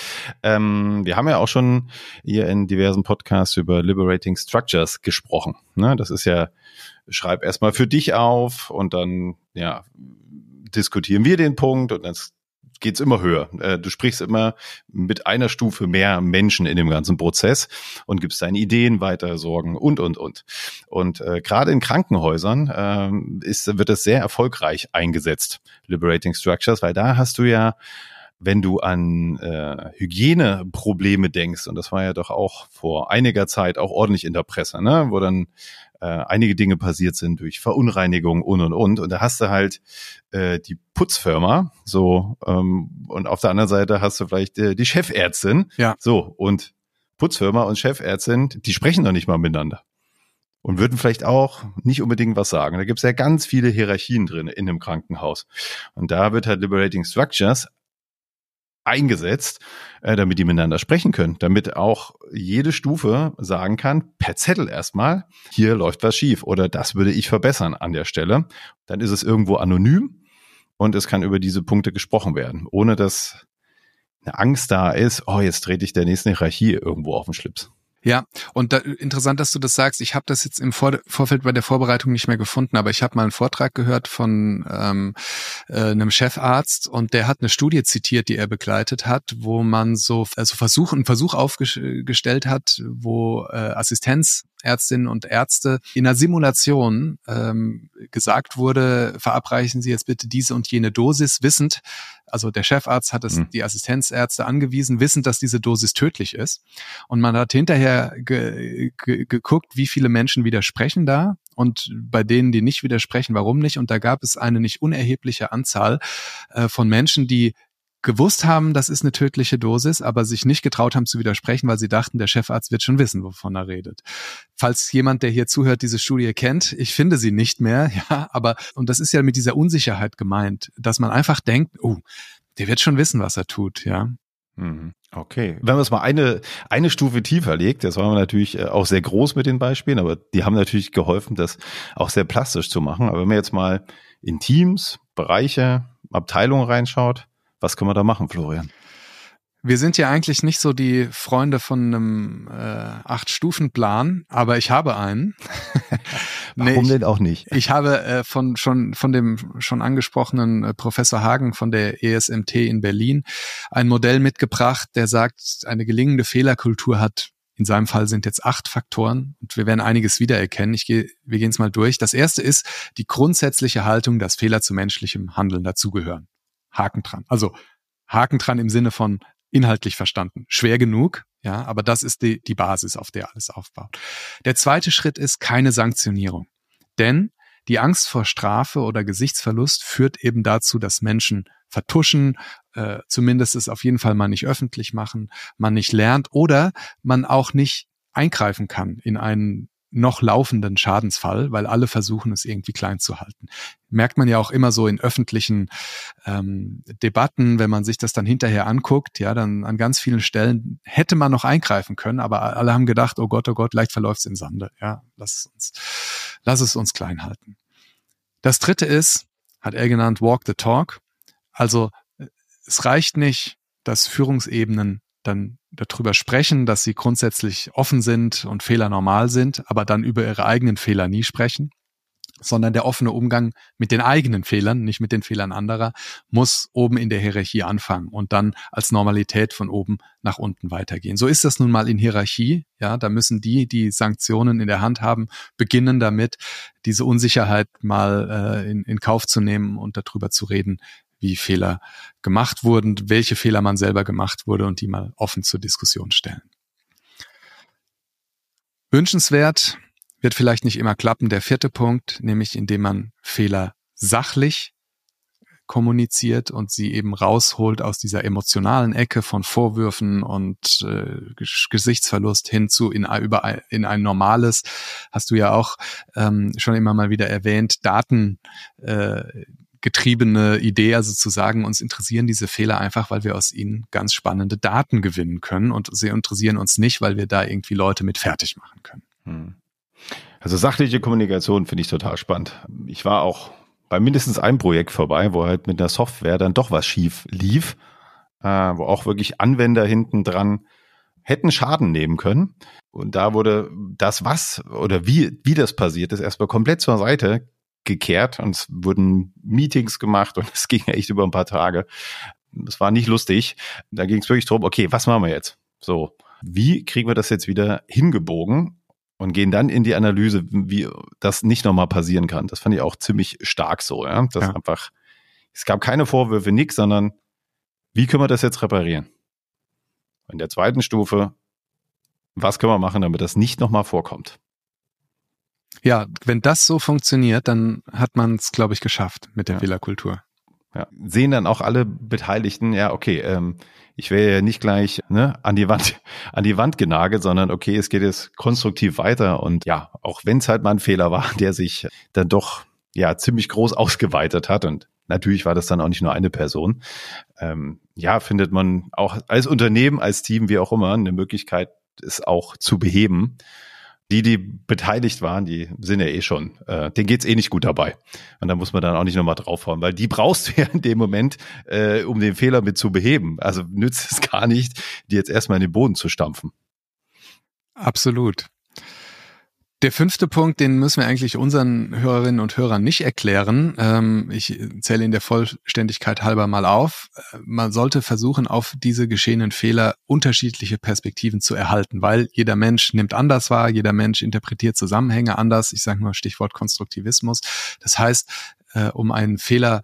Speaker 2: Ähm, wir haben ja auch schon hier in diversen Podcasts über Liberating Structures gesprochen. Ne? Das ist ja, schreib erstmal für dich auf und dann ja diskutieren wir den Punkt und dann geht's immer höher. Äh, du sprichst immer mit einer Stufe mehr Menschen in dem ganzen Prozess und gibst deine Ideen weiter, Sorgen und, und, und. Und äh, gerade in Krankenhäusern äh, ist, wird es sehr erfolgreich eingesetzt, Liberating Structures, weil da hast du ja wenn du an äh, Hygieneprobleme denkst, und das war ja doch auch vor einiger Zeit auch ordentlich in der Presse, ne, wo dann äh, einige Dinge passiert sind durch Verunreinigung und und und. Und da hast du halt äh, die Putzfirma, so, ähm, und auf der anderen Seite hast du vielleicht äh, die Chefärztin.
Speaker 1: Ja.
Speaker 2: So, und Putzfirma und Chefärztin, die sprechen doch nicht mal miteinander. Und würden vielleicht auch nicht unbedingt was sagen. Da gibt es ja ganz viele Hierarchien drin in einem Krankenhaus. Und da wird halt Liberating Structures eingesetzt, äh, damit die miteinander sprechen können, damit auch jede Stufe sagen kann, per Zettel erstmal, hier läuft was schief oder das würde ich verbessern an der Stelle. Dann ist es irgendwo anonym und es kann über diese Punkte gesprochen werden, ohne dass eine Angst da ist, oh, jetzt trete ich der nächsten Hierarchie irgendwo auf den Schlips.
Speaker 1: Ja, und da, interessant, dass du das sagst. Ich habe das jetzt im Vor Vorfeld bei der Vorbereitung nicht mehr gefunden, aber ich habe mal einen Vortrag gehört von ähm, äh, einem Chefarzt und der hat eine Studie zitiert, die er begleitet hat, wo man so also Versuch, einen Versuch aufgestellt hat, wo äh, Assistenzärztinnen und Ärzte in einer Simulation ähm, gesagt wurde, verabreichen Sie jetzt bitte diese und jene Dosis, wissend, also der Chefarzt hat es mhm. die Assistenzärzte angewiesen, wissend, dass diese Dosis tödlich ist. Und man hat hinterher ge ge geguckt, wie viele Menschen widersprechen da und bei denen, die nicht widersprechen, warum nicht. Und da gab es eine nicht unerhebliche Anzahl äh, von Menschen, die gewusst haben, das ist eine tödliche Dosis, aber sich nicht getraut haben zu widersprechen, weil sie dachten, der Chefarzt wird schon wissen, wovon er redet. Falls jemand, der hier zuhört, diese Studie kennt, ich finde sie nicht mehr, ja, aber, und das ist ja mit dieser Unsicherheit gemeint, dass man einfach denkt, oh, der wird schon wissen, was er tut, ja.
Speaker 2: Mhm. Okay. Wenn man es mal eine, eine Stufe tiefer legt, das war natürlich äh, auch sehr groß mit den Beispielen, aber die haben natürlich geholfen, das auch sehr plastisch zu machen. Aber wenn man jetzt mal in Teams, Bereiche, Abteilungen reinschaut, was können wir da machen, Florian?
Speaker 1: Wir sind ja eigentlich nicht so die Freunde von einem äh, Acht-Stufen-Plan, aber ich habe einen.
Speaker 2: nee, Warum denn auch nicht?
Speaker 1: Ich habe äh, von schon von dem schon angesprochenen äh, Professor Hagen von der ESMT in Berlin ein Modell mitgebracht, der sagt, eine gelingende Fehlerkultur hat in seinem Fall sind jetzt acht Faktoren und wir werden einiges wiedererkennen. Ich gehe, wir gehen es mal durch. Das erste ist die grundsätzliche Haltung, dass Fehler zu menschlichem Handeln dazugehören. Haken dran. Also Haken dran im Sinne von inhaltlich verstanden. Schwer genug, ja, aber das ist die, die Basis, auf der alles aufbaut. Der zweite Schritt ist keine Sanktionierung. Denn die Angst vor Strafe oder Gesichtsverlust führt eben dazu, dass Menschen vertuschen, äh, zumindest es auf jeden Fall mal nicht öffentlich machen, man nicht lernt oder man auch nicht eingreifen kann in einen noch laufenden Schadensfall, weil alle versuchen, es irgendwie klein zu halten. Merkt man ja auch immer so in öffentlichen ähm, Debatten, wenn man sich das dann hinterher anguckt, ja, dann an ganz vielen Stellen hätte man noch eingreifen können, aber alle haben gedacht, oh Gott, oh Gott, leicht verläuft es im Sande. Ja, lass es uns, lass es uns klein halten. Das dritte ist, hat er genannt, walk the talk. Also es reicht nicht, dass Führungsebenen dann darüber sprechen, dass sie grundsätzlich offen sind und Fehler normal sind, aber dann über ihre eigenen Fehler nie sprechen, sondern der offene Umgang mit den eigenen Fehlern, nicht mit den Fehlern anderer, muss oben in der Hierarchie anfangen und dann als Normalität von oben nach unten weitergehen. So ist das nun mal in Hierarchie. Ja, da müssen die, die Sanktionen in der Hand haben, beginnen damit, diese Unsicherheit mal äh, in, in Kauf zu nehmen und darüber zu reden, wie Fehler gemacht wurden, welche Fehler man selber gemacht wurde und die mal offen zur Diskussion stellen. Wünschenswert wird vielleicht nicht immer klappen. Der vierte Punkt, nämlich indem man Fehler sachlich kommuniziert und sie eben rausholt aus dieser emotionalen Ecke von Vorwürfen und äh, Gesichtsverlust hin zu in, über, in ein normales, hast du ja auch ähm, schon immer mal wieder erwähnt, Daten äh, getriebene Idee, also zu sagen, uns interessieren diese Fehler einfach, weil wir aus ihnen ganz spannende Daten gewinnen können und sie interessieren uns nicht, weil wir da irgendwie Leute mit fertig machen können. Hm.
Speaker 2: Also sachliche Kommunikation finde ich total spannend. Ich war auch bei mindestens einem Projekt vorbei, wo halt mit der Software dann doch was schief lief, äh, wo auch wirklich Anwender hinten dran hätten Schaden nehmen können. Und da wurde das, was oder wie, wie das passiert ist, erstmal komplett zur Seite gekehrt und es wurden Meetings gemacht und es ging echt über ein paar Tage. Es war nicht lustig. Da ging es wirklich darum, okay, was machen wir jetzt? So, wie kriegen wir das jetzt wieder hingebogen? und gehen dann in die Analyse, wie das nicht nochmal passieren kann. Das fand ich auch ziemlich stark so, ja. Das ja. einfach, es gab keine Vorwürfe, nix, sondern wie können wir das jetzt reparieren? In der zweiten Stufe, was können wir machen, damit das nicht nochmal vorkommt?
Speaker 1: Ja, wenn das so funktioniert, dann hat man es, glaube ich, geschafft mit der ja. Fehlerkultur.
Speaker 2: Ja. Sehen dann auch alle Beteiligten, ja, okay, ähm, ich wäre ja nicht gleich ne, an die Wand, an die Wand genagelt, sondern okay, es geht jetzt konstruktiv weiter und ja, auch wenn es halt mal ein Fehler war, der sich dann doch ja ziemlich groß ausgeweitet hat und natürlich war das dann auch nicht nur eine Person. Ähm, ja, findet man auch als Unternehmen, als Team, wie auch immer, eine Möglichkeit, es auch zu beheben die, die beteiligt waren, die sind ja eh schon, äh, denen geht's eh nicht gut dabei. Und da muss man dann auch nicht nochmal draufhauen, weil die brauchst du ja in dem Moment, äh, um den Fehler mit zu beheben. Also nützt es gar nicht, die jetzt erstmal in den Boden zu stampfen.
Speaker 1: Absolut. Der fünfte Punkt, den müssen wir eigentlich unseren Hörerinnen und Hörern nicht erklären. Ähm, ich zähle ihn der Vollständigkeit halber mal auf. Man sollte versuchen, auf diese geschehenen Fehler unterschiedliche Perspektiven zu erhalten, weil jeder Mensch nimmt anders wahr, jeder Mensch interpretiert Zusammenhänge anders. Ich sage nur Stichwort Konstruktivismus. Das heißt, äh, um einen Fehler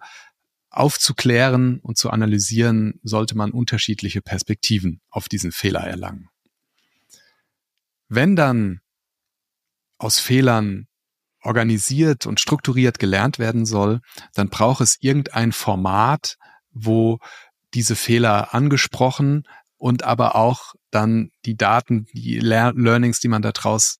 Speaker 1: aufzuklären und zu analysieren, sollte man unterschiedliche Perspektiven auf diesen Fehler erlangen. Wenn dann aus Fehlern organisiert und strukturiert gelernt werden soll, dann braucht es irgendein Format, wo diese Fehler angesprochen und aber auch dann die Daten, die Learnings, die man daraus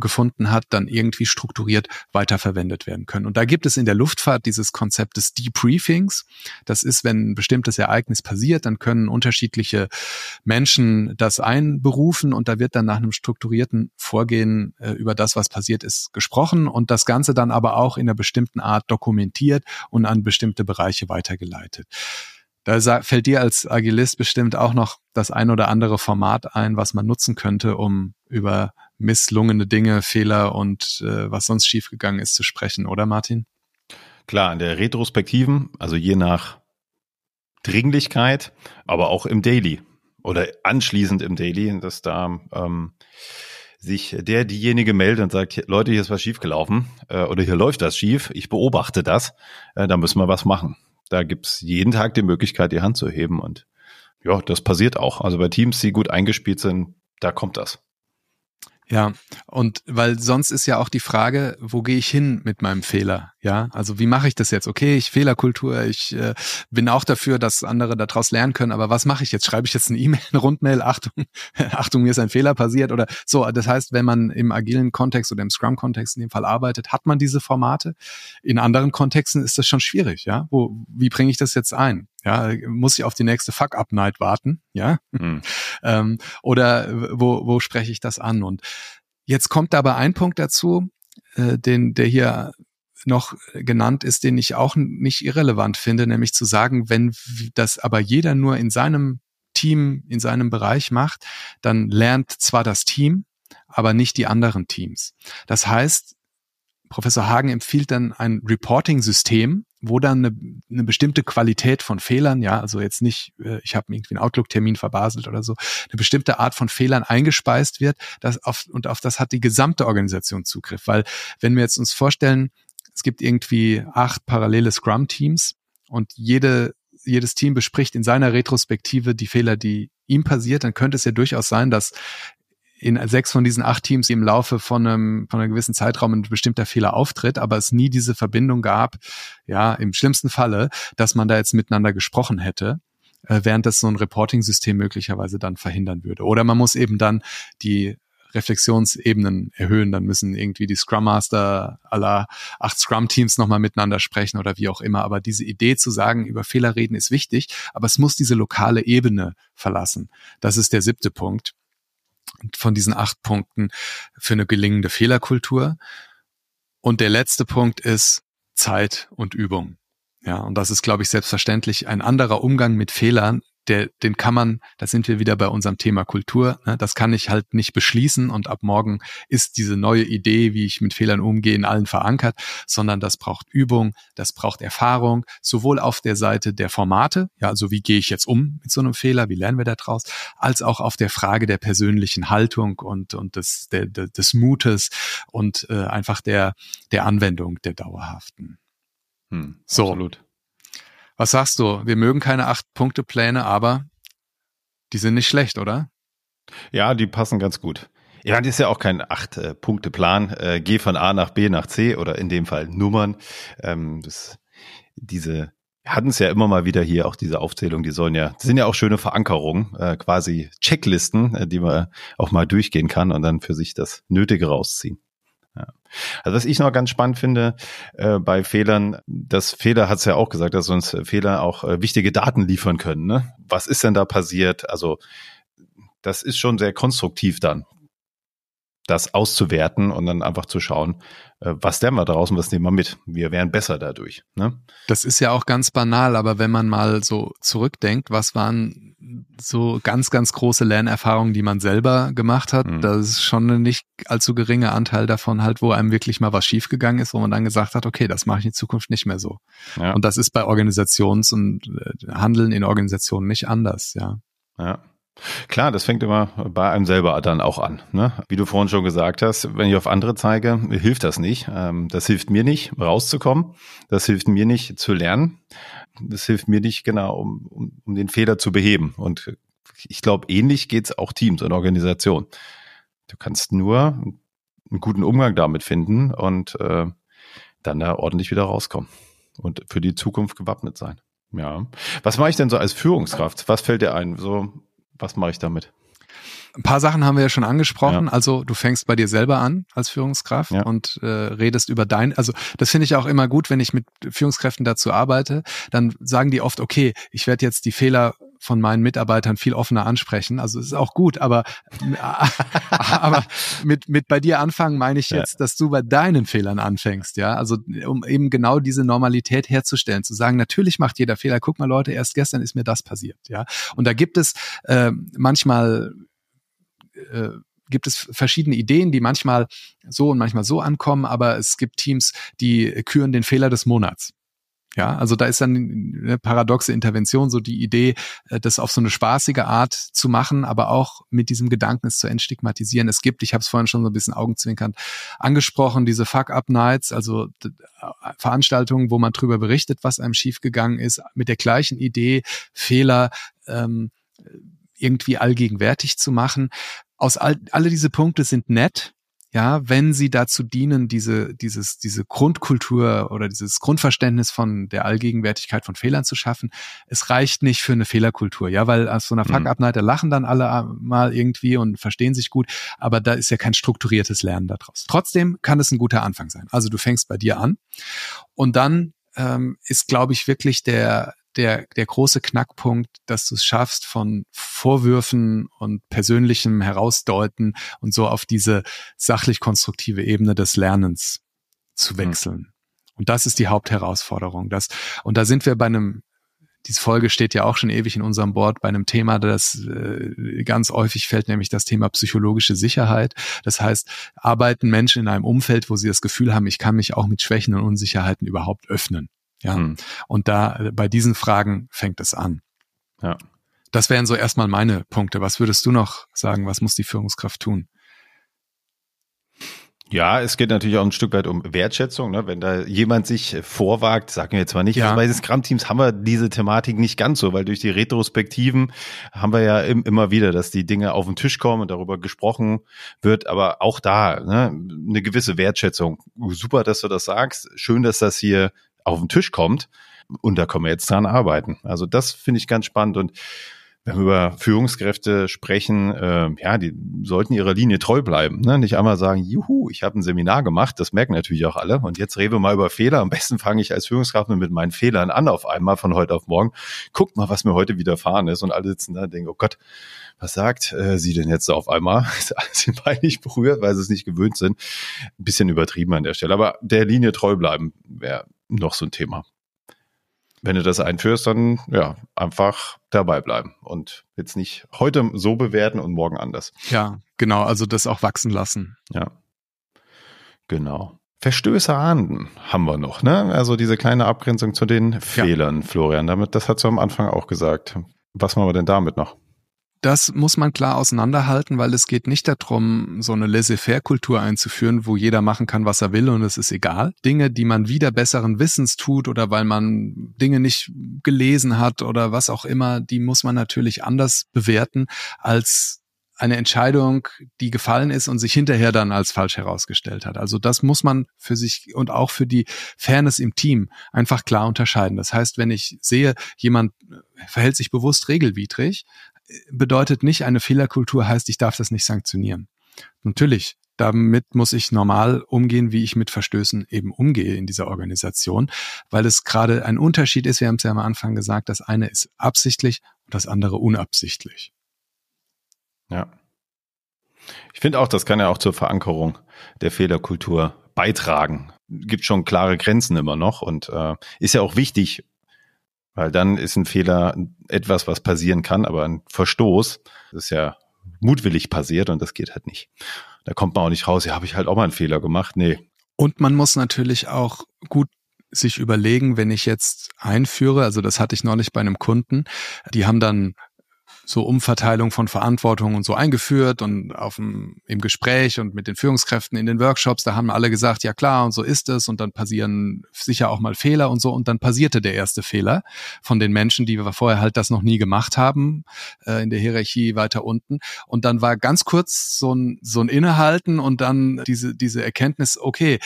Speaker 1: gefunden hat, dann irgendwie strukturiert weiterverwendet werden können. Und da gibt es in der Luftfahrt dieses Konzept des Debriefings. Das ist, wenn ein bestimmtes Ereignis passiert, dann können unterschiedliche Menschen das einberufen und da wird dann nach einem strukturierten Vorgehen äh, über das, was passiert ist, gesprochen und das Ganze dann aber auch in einer bestimmten Art dokumentiert und an bestimmte Bereiche weitergeleitet. Da fällt dir als Agilist bestimmt auch noch das ein oder andere Format ein, was man nutzen könnte, um über misslungene Dinge, Fehler und äh, was sonst schiefgegangen ist zu sprechen, oder Martin?
Speaker 2: Klar, in der Retrospektiven, also je nach Dringlichkeit, aber auch im Daily oder anschließend im Daily, dass da ähm, sich der diejenige meldet und sagt, Leute, hier ist was schiefgelaufen äh, oder hier läuft das schief, ich beobachte das, äh, da müssen wir was machen. Da gibt's jeden Tag die Möglichkeit, die Hand zu heben und ja, das passiert auch. Also bei Teams, die gut eingespielt sind, da kommt das.
Speaker 1: Ja, und weil sonst ist ja auch die Frage, wo gehe ich hin mit meinem Fehler? Ja, also wie mache ich das jetzt? Okay, ich Fehlerkultur, ich äh, bin auch dafür, dass andere daraus lernen können, aber was mache ich jetzt? Schreibe ich jetzt eine E-Mail, eine Rundmail, Achtung, Achtung, mir ist ein Fehler passiert oder so. Das heißt, wenn man im agilen Kontext oder im Scrum-Kontext in dem Fall arbeitet, hat man diese Formate. In anderen Kontexten ist das schon schwierig, ja. Wo, wie bringe ich das jetzt ein? Ja, muss ich auf die nächste Fuck-Up-Night warten, ja? Mhm. ähm, oder wo, wo spreche ich das an? Und jetzt kommt aber ein Punkt dazu, äh, den, der hier noch genannt ist, den ich auch nicht irrelevant finde, nämlich zu sagen, wenn das aber jeder nur in seinem Team, in seinem Bereich macht, dann lernt zwar das Team, aber nicht die anderen Teams. Das heißt, Professor Hagen empfiehlt dann ein Reporting-System, wo dann eine, eine bestimmte Qualität von Fehlern, ja, also jetzt nicht, äh, ich habe irgendwie einen Outlook-Termin verbaselt oder so, eine bestimmte Art von Fehlern eingespeist wird, das auf, und auf das hat die gesamte Organisation Zugriff. Weil wenn wir jetzt uns vorstellen, es gibt irgendwie acht parallele Scrum-Teams und jede, jedes Team bespricht in seiner Retrospektive die Fehler, die ihm passiert, dann könnte es ja durchaus sein, dass in sechs von diesen acht Teams im Laufe von einem, von einem gewissen Zeitraum ein bestimmter Fehler auftritt, aber es nie diese Verbindung gab, ja, im schlimmsten Falle, dass man da jetzt miteinander gesprochen hätte äh, während das so ein Reporting-System möglicherweise dann verhindern würde. Oder man muss eben dann die Reflexionsebenen erhöhen, dann müssen irgendwie die Scrum Master aller acht Scrum-Teams nochmal miteinander sprechen oder wie auch immer. Aber diese Idee zu sagen, über Fehler reden ist wichtig, aber es muss diese lokale Ebene verlassen. Das ist der siebte Punkt von diesen acht Punkten für eine gelingende Fehlerkultur. Und der letzte Punkt ist Zeit und Übung. Ja, und das ist, glaube ich, selbstverständlich ein anderer Umgang mit Fehlern, der, den kann man, da sind wir wieder bei unserem Thema Kultur, ne, das kann ich halt nicht beschließen und ab morgen ist diese neue Idee, wie ich mit Fehlern umgehe, in allen verankert, sondern das braucht Übung, das braucht Erfahrung, sowohl auf der Seite der Formate, ja, also wie gehe ich jetzt um mit so einem Fehler, wie lernen wir da draus, als auch auf der Frage der persönlichen Haltung und, und des, der, des Mutes und äh, einfach der, der Anwendung der dauerhaften. Hm, so. Absolut. Was sagst du? Wir mögen keine Acht-Punkte-Pläne, aber die sind nicht schlecht, oder?
Speaker 2: Ja, die passen ganz gut. Ja, das ist ja auch kein Acht-Punkte-Plan. Äh, geh von A nach B nach C oder in dem Fall Nummern. Ähm, das, diese hatten es ja immer mal wieder hier, auch diese Aufzählung, die sollen ja, sind ja auch schöne Verankerungen, äh, quasi Checklisten, äh, die man auch mal durchgehen kann und dann für sich das Nötige rausziehen. Also was ich noch ganz spannend finde äh, bei Fehlern, das Fehler hat es ja auch gesagt, dass uns Fehler auch äh, wichtige Daten liefern können. Ne? Was ist denn da passiert? Also das ist schon sehr konstruktiv dann, das auszuwerten und dann einfach zu schauen, äh, was lernen wir daraus und was nehmen wir mit. Wir wären besser dadurch. Ne?
Speaker 1: Das ist ja auch ganz banal, aber wenn man mal so zurückdenkt, was waren so ganz, ganz große Lernerfahrungen, die man selber gemacht hat, mhm. das ist schon ein nicht allzu geringer Anteil davon halt, wo einem wirklich mal was schiefgegangen ist, wo man dann gesagt hat, okay, das mache ich in Zukunft nicht mehr so. Ja. Und das ist bei Organisations- und äh, Handeln in Organisationen nicht anders, ja.
Speaker 2: Ja. Klar, das fängt immer bei einem selber dann auch an. Ne? Wie du vorhin schon gesagt hast, wenn ich auf andere zeige, hilft das nicht. Ähm, das hilft mir nicht, rauszukommen. Das hilft mir nicht zu lernen. Das hilft mir nicht, genau, um, um, um den Fehler zu beheben. Und ich glaube, ähnlich geht's auch Teams und Organisationen. Du kannst nur einen guten Umgang damit finden und äh, dann da ordentlich wieder rauskommen und für die Zukunft gewappnet sein. Ja. Was mache ich denn so als Führungskraft? Was fällt dir ein? So, was mache ich damit?
Speaker 1: Ein paar Sachen haben wir ja schon angesprochen. Ja. Also du fängst bei dir selber an als Führungskraft ja. und äh, redest über dein. Also das finde ich auch immer gut, wenn ich mit Führungskräften dazu arbeite. Dann sagen die oft, okay, ich werde jetzt die Fehler von meinen Mitarbeitern viel offener ansprechen. Also es ist auch gut, aber, aber mit, mit bei dir anfangen meine ich jetzt, dass du bei deinen Fehlern anfängst, ja. Also um eben genau diese Normalität herzustellen, zu sagen, natürlich macht jeder Fehler. Guck mal, Leute, erst gestern ist mir das passiert, ja. Und da gibt es äh, manchmal äh, gibt es verschiedene Ideen, die manchmal so und manchmal so ankommen, aber es gibt Teams, die küren den Fehler des Monats. Ja, also da ist dann eine paradoxe Intervention, so die Idee, äh, das auf so eine spaßige Art zu machen, aber auch mit diesem Gedanken es zu entstigmatisieren. Es gibt, ich habe es vorhin schon so ein bisschen augenzwinkernd angesprochen, diese Fuck-Up-Nights, also Veranstaltungen, wo man drüber berichtet, was einem schiefgegangen ist, mit der gleichen Idee, Fehler ähm, irgendwie allgegenwärtig zu machen. Aus all, alle diese Punkte sind nett, ja, wenn sie dazu dienen, diese, dieses, diese Grundkultur oder dieses Grundverständnis von der Allgegenwärtigkeit von Fehlern zu schaffen, es reicht nicht für eine Fehlerkultur, ja, weil aus so einer mhm. Fuck-Up-Night, da lachen dann alle mal irgendwie und verstehen sich gut, aber da ist ja kein strukturiertes Lernen daraus. Trotzdem kann es ein guter Anfang sein. Also du fängst bei dir an und dann ähm, ist, glaube ich, wirklich der, der, der große Knackpunkt, dass du es schaffst, von Vorwürfen und persönlichem Herausdeuten und so auf diese sachlich konstruktive Ebene des Lernens zu hm. wechseln. Mhm. Und das ist die Hauptherausforderung. Das, und da sind wir bei einem, diese Folge steht ja auch schon ewig in unserem Board bei einem Thema, das äh, ganz häufig fällt, nämlich das Thema psychologische Sicherheit. Das heißt, arbeiten Menschen in einem Umfeld, wo sie das Gefühl haben, ich kann mich auch mit Schwächen und Unsicherheiten überhaupt öffnen. Ja. Hm. Und da bei diesen Fragen fängt es an. Ja. Das wären so erstmal meine Punkte. Was würdest du noch sagen? Was muss die Führungskraft tun?
Speaker 2: Ja, es geht natürlich auch ein Stück weit um Wertschätzung. Ne? Wenn da jemand sich vorwagt, sagen wir jetzt mal nicht, ja. bei den Scrum-Teams haben wir diese Thematik nicht ganz so, weil durch die Retrospektiven haben wir ja immer wieder, dass die Dinge auf den Tisch kommen und darüber gesprochen wird. Aber auch da ne, eine gewisse Wertschätzung. Super, dass du das sagst. Schön, dass das hier auf den Tisch kommt. Und da können wir jetzt dran arbeiten. Also das finde ich ganz spannend. Und wenn wir über Führungskräfte sprechen, äh, ja, die sollten ihrer Linie treu bleiben. Ne? Nicht einmal sagen, juhu, ich habe ein Seminar gemacht, das merken natürlich auch alle. Und jetzt reden wir mal über Fehler. Am besten fange ich als Führungskraft mit meinen Fehlern an auf einmal von heute auf morgen. Guckt mal, was mir heute widerfahren ist. Und alle sitzen da und denken, oh Gott, was sagt äh, sie denn jetzt auf einmal? sind peinlich berührt, weil sie es nicht gewöhnt sind. Ein bisschen übertrieben an der Stelle. Aber der Linie treu bleiben wäre noch so ein Thema wenn du das einführst, dann ja, einfach dabei bleiben und jetzt nicht heute so bewerten und morgen anders.
Speaker 1: Ja, genau, also das auch wachsen lassen.
Speaker 2: Ja. Genau. Verstöße ahnden haben wir noch, ne? Also diese kleine Abgrenzung zu den Fehlern, ja. Florian. Damit, das hast du am Anfang auch gesagt. Was machen wir denn damit noch?
Speaker 1: Das muss man klar auseinanderhalten, weil es geht nicht darum, so eine Laissez-faire-Kultur einzuführen, wo jeder machen kann, was er will und es ist egal. Dinge, die man wieder besseren Wissens tut oder weil man Dinge nicht gelesen hat oder was auch immer, die muss man natürlich anders bewerten als eine Entscheidung, die gefallen ist und sich hinterher dann als falsch herausgestellt hat. Also das muss man für sich und auch für die Fairness im Team einfach klar unterscheiden. Das heißt, wenn ich sehe, jemand verhält sich bewusst regelwidrig, bedeutet nicht, eine Fehlerkultur heißt, ich darf das nicht sanktionieren. Natürlich, damit muss ich normal umgehen, wie ich mit Verstößen eben umgehe in dieser Organisation, weil es gerade ein Unterschied ist, wir haben es ja am Anfang gesagt, das eine ist absichtlich und das andere unabsichtlich.
Speaker 2: Ja. Ich finde auch, das kann ja auch zur Verankerung der Fehlerkultur beitragen. Gibt schon klare Grenzen immer noch und äh, ist ja auch wichtig, weil dann ist ein Fehler etwas, was passieren kann, aber ein Verstoß ist ja mutwillig passiert und das geht halt nicht. Da kommt man auch nicht raus, ja, habe ich halt auch mal einen Fehler gemacht. Nee.
Speaker 1: Und man muss natürlich auch gut sich überlegen, wenn ich jetzt einführe, also das hatte ich neulich bei einem Kunden, die haben dann so Umverteilung von Verantwortung und so eingeführt und auf dem, im Gespräch und mit den Führungskräften in den Workshops, da haben alle gesagt, ja klar, und so ist es und dann passieren sicher auch mal Fehler und so und dann passierte der erste Fehler von den Menschen, die wir vorher halt das noch nie gemacht haben, äh, in der Hierarchie weiter unten. Und dann war ganz kurz so ein, so ein Innehalten und dann diese, diese Erkenntnis, okay,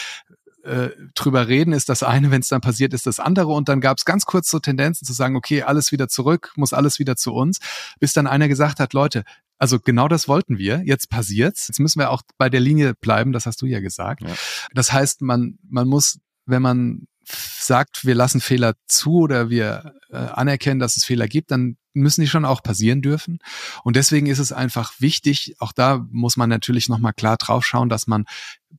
Speaker 1: äh, drüber reden ist das eine, wenn es dann passiert, ist das andere. Und dann gab es ganz kurz so Tendenzen zu sagen, okay, alles wieder zurück, muss alles wieder zu uns, bis dann einer gesagt hat, Leute, also genau das wollten wir. Jetzt passiert's. Jetzt müssen wir auch bei der Linie bleiben. Das hast du ja gesagt. Ja. Das heißt, man man muss, wenn man sagt, wir lassen Fehler zu oder wir äh, anerkennen, dass es Fehler gibt, dann müssen die schon auch passieren dürfen. Und deswegen ist es einfach wichtig, auch da muss man natürlich nochmal klar drauf schauen, dass man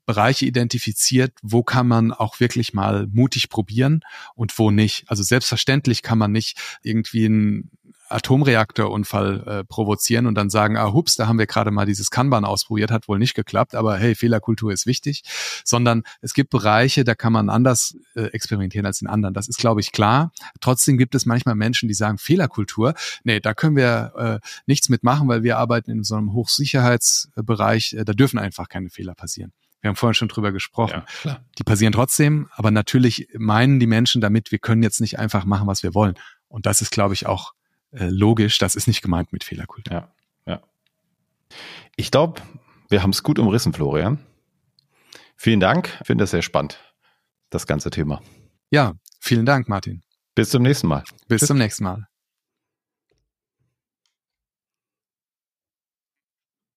Speaker 1: Bereiche identifiziert, wo kann man auch wirklich mal mutig probieren und wo nicht. Also selbstverständlich kann man nicht irgendwie ein Atomreaktorunfall äh, provozieren und dann sagen, ah, hups, da haben wir gerade mal dieses Kanban ausprobiert, hat wohl nicht geklappt, aber hey, Fehlerkultur ist wichtig, sondern es gibt Bereiche, da kann man anders äh, experimentieren als in anderen. Das ist, glaube ich, klar. Trotzdem gibt es manchmal Menschen, die sagen, Fehlerkultur, nee, da können wir äh, nichts mitmachen, weil wir arbeiten in so einem Hochsicherheitsbereich, äh, da dürfen einfach keine Fehler passieren. Wir haben vorhin schon drüber gesprochen. Ja, die passieren trotzdem, aber natürlich meinen die Menschen damit, wir können jetzt nicht einfach machen, was wir wollen. Und das ist, glaube ich, auch äh, logisch, das ist nicht gemeint mit Fehlerkultur.
Speaker 2: Ja, ja. Ich glaube, wir haben es gut umrissen, Florian. Vielen Dank. Ich finde das sehr spannend, das ganze Thema.
Speaker 1: Ja, vielen Dank, Martin.
Speaker 2: Bis zum nächsten Mal.
Speaker 1: Bis Tschüss. zum nächsten Mal.